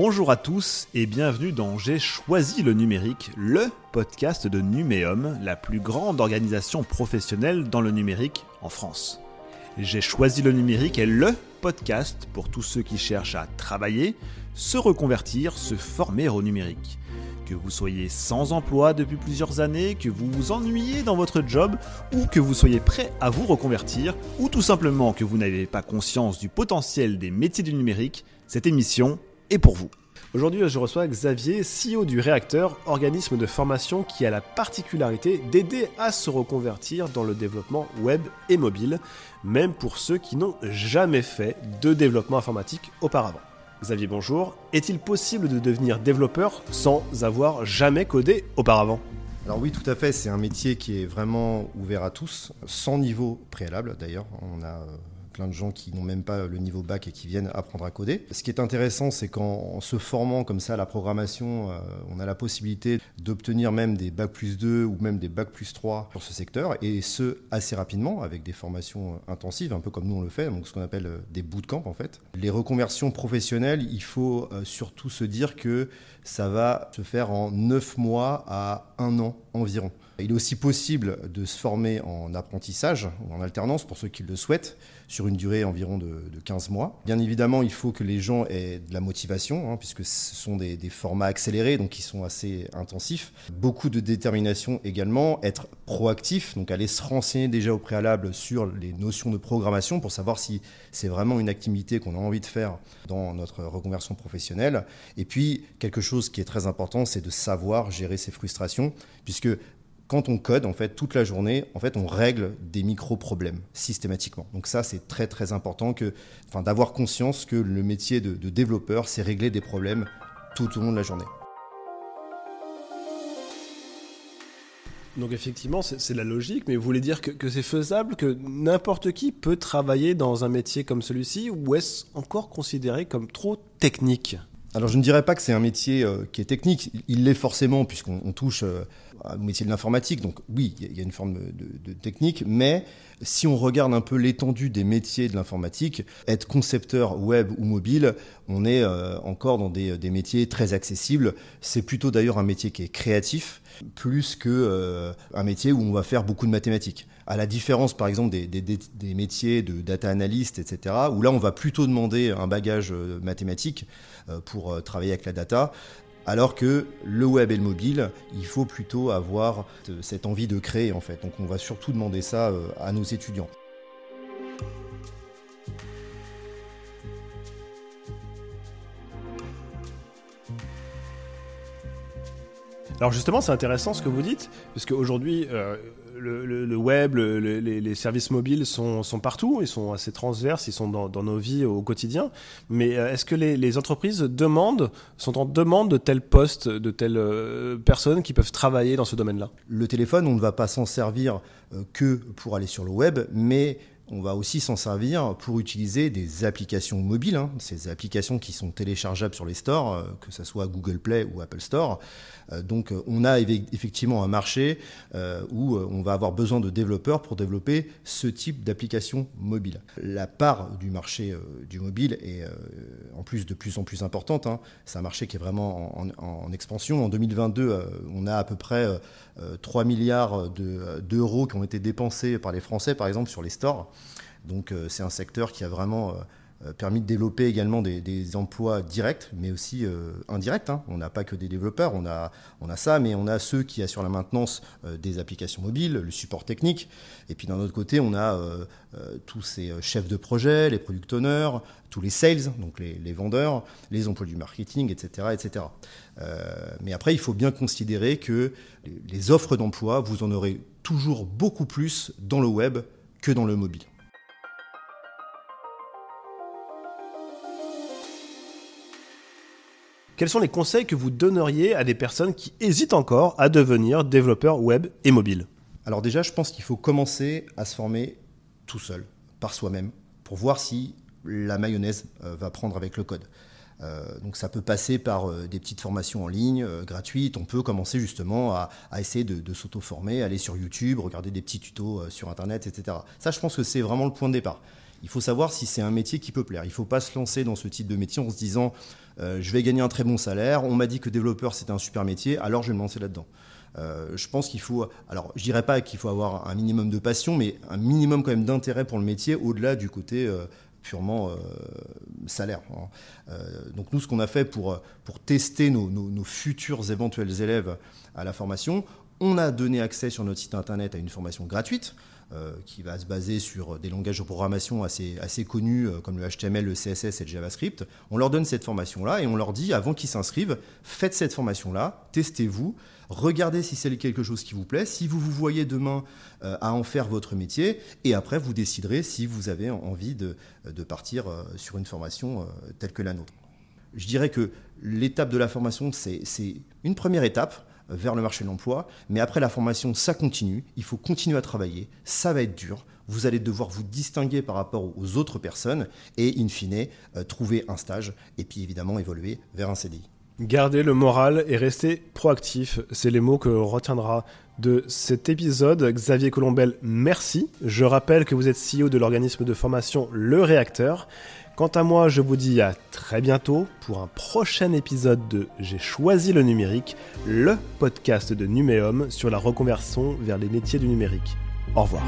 Bonjour à tous et bienvenue dans J'ai choisi le numérique, le podcast de Numéum, la plus grande organisation professionnelle dans le numérique en France. J'ai choisi le numérique est le podcast pour tous ceux qui cherchent à travailler, se reconvertir, se former au numérique. Que vous soyez sans emploi depuis plusieurs années, que vous vous ennuyez dans votre job, ou que vous soyez prêt à vous reconvertir, ou tout simplement que vous n'avez pas conscience du potentiel des métiers du numérique, cette émission est pour vous. Aujourd'hui, je reçois Xavier, CEO du Réacteur, organisme de formation qui a la particularité d'aider à se reconvertir dans le développement web et mobile, même pour ceux qui n'ont jamais fait de développement informatique auparavant. Xavier, bonjour. Est-il possible de devenir développeur sans avoir jamais codé auparavant? Alors oui, tout à fait, c'est un métier qui est vraiment ouvert à tous, sans niveau préalable d'ailleurs. On a euh, plein de gens qui n'ont même pas le niveau bac et qui viennent apprendre à coder. Ce qui est intéressant, c'est qu'en se formant comme ça à la programmation, euh, on a la possibilité d'obtenir même des bac plus 2 ou même des bac plus 3 pour ce secteur, et ce assez rapidement, avec des formations euh, intensives, un peu comme nous on le fait, donc ce qu'on appelle euh, des bootcamps en fait. Les reconversions professionnelles, il faut surtout se dire que ça va se faire en 9 mois à 1 an environ. Il est aussi possible de se former en apprentissage ou en alternance pour ceux qui le souhaitent sur une durée environ de, 15 mois. Bien évidemment, il faut que les gens aient de la motivation, hein, puisque ce sont des, formats accélérés, donc qui sont assez intensifs. Beaucoup de détermination également, être proactif, donc aller se renseigner déjà au préalable sur les notions de programmation pour savoir si c'est vraiment une activité qu'on a envie de faire dans notre reconversion professionnelle. Et puis, quelque chose qui est très important, c'est de savoir gérer ses frustrations, puisque quand on code, en fait, toute la journée, en fait, on règle des micro-problèmes systématiquement. Donc ça, c'est très très important que, enfin, d'avoir conscience que le métier de, développeur, c'est régler des problèmes tout au long de la journée. Donc effectivement, c'est la logique, mais vous voulez dire que, que c'est faisable, que n'importe qui peut travailler dans un métier comme celui-ci, ou est-ce encore considéré comme trop technique? Alors je ne dirais pas que c'est un métier euh, qui est technique, il l'est forcément puisqu'on touche euh, au métier de l'informatique, donc oui, il y, a une forme de, technique, mais si on regarde un peu l'étendue des métiers de l'informatique, être concepteur web ou mobile, on est euh, encore dans des, métiers très accessibles. C'est plutôt d'ailleurs un métier qui est créatif, plus que un métier où on va faire beaucoup de mathématiques à la différence par exemple des, des, métiers de data analyst, etc., où là on va plutôt demander un bagage mathématique. Euh, pour euh, travailler avec la data. Alors que le web et le mobile, il faut plutôt avoir cette envie de créer en fait. Donc on va surtout demander ça euh, à nos étudiants. Alors justement, c'est intéressant ce que vous dites, puisque aujourd'hui, le, web, les, services mobiles sont, partout, ils sont assez transverses, ils sont dans, nos vies au quotidien. Mais euh, est-ce que les, entreprises demandent, sont en demande de tels postes, de telles euh, personnes qui peuvent travailler dans ce domaine-là? Le téléphone, on ne va pas s'en servir euh, que pour aller sur le web, mais on va aussi s'en servir pour utiliser des applications mobiles, hein, ces applications qui sont téléchargeables sur les stores, euh, que ce soit Google Play ou Apple Store. Euh, donc euh, on a effectivement un marché où on va avoir besoin de développeurs pour développer ce type d'application mobile. La part du marché du mobile est en plus de plus en plus importante. Hein. C'est un marché qui est vraiment en, expansion. En 2022, on a à peu près 3 milliards d'euros qui ont été dépensés par les Français, par exemple, sur les stores. Donc euh, c'est un secteur qui a vraiment euh, euh, permis de développer également des, emplois directs, mais aussi indirects. Hein. On n'a pas que des développeurs, on a, on a ça, mais on a ceux qui assurent la maintenance des applications mobiles, le support technique. Et puis d'un autre côté, on a tous ces chefs de projet, les product owners, tous les sales, donc les, vendeurs, les emplois du marketing, etc. etc. mais après, il faut bien considérer que les offres d'emploi, vous en aurez toujours beaucoup plus dans le web que dans le mobile. Quels sont les conseils que vous donneriez à des personnes qui hésitent encore à devenir développeurs web et mobile? Alors déjà, je pense qu'il faut commencer à se former tout seul, par soi-même, pour voir si la mayonnaise euh, va prendre avec le code. Euh, donc ça peut passer par euh, des petites formations en ligne gratuites. On peut commencer justement à, essayer de, de s'auto-former, aller sur YouTube, regarder des petits tutos sur Internet, etc. Ça, je pense que c'est vraiment le point de départ. Il faut savoir si c'est un métier qui peut plaire. Il ne faut pas se lancer dans ce type de métier en se disant je vais gagner un très bon salaire, on m'a dit que développeur c'était un super métier, alors je vais me lancer là-dedans. je pense qu'il faut, alors je dirais pas qu'il faut avoir un minimum de passion, mais un minimum quand même d'intérêt pour le métier au-delà du côté purement salaire. Hein. donc nous, ce qu'on a fait pour, pour tester nos, futurs éventuels élèves à la formation, on a donné accès sur notre site internet à une formation gratuite. Euh, qui va se baser sur des langages de programmation assez, assez connus euh, comme le HTML, le CSS et le JavaScript. On leur donne cette formation-là et on leur dit, avant qu'ils s'inscrivent, faites cette formation-là, testez-vous, regardez si c'est quelque chose qui vous plaît, si vous vous voyez demain euh, à en faire votre métier, et après vous déciderez si vous avez envie de, de partir sur une formation telle que la nôtre. Je dirais que l'étape de la formation, c'est une première étape vers le marché de l'emploi. Mais après la formation, ça continue. Il faut continuer à travailler. Ça va être dur. Vous allez devoir vous distinguer par rapport aux autres personnes et, in fine, euh, trouver un stage et puis évidemment évoluer vers un CDI. Garder le moral et rester proactif, c'est les mots que retiendra de cet épisode. Xavier Colombel, merci. Je rappelle que vous êtes CEO de l'organisme de formation Le Réacteur. Quant à moi, je vous dis à très bientôt pour un prochain épisode de J'ai choisi le numérique, le podcast de Numéum sur la reconversion vers les métiers du numérique. Au revoir.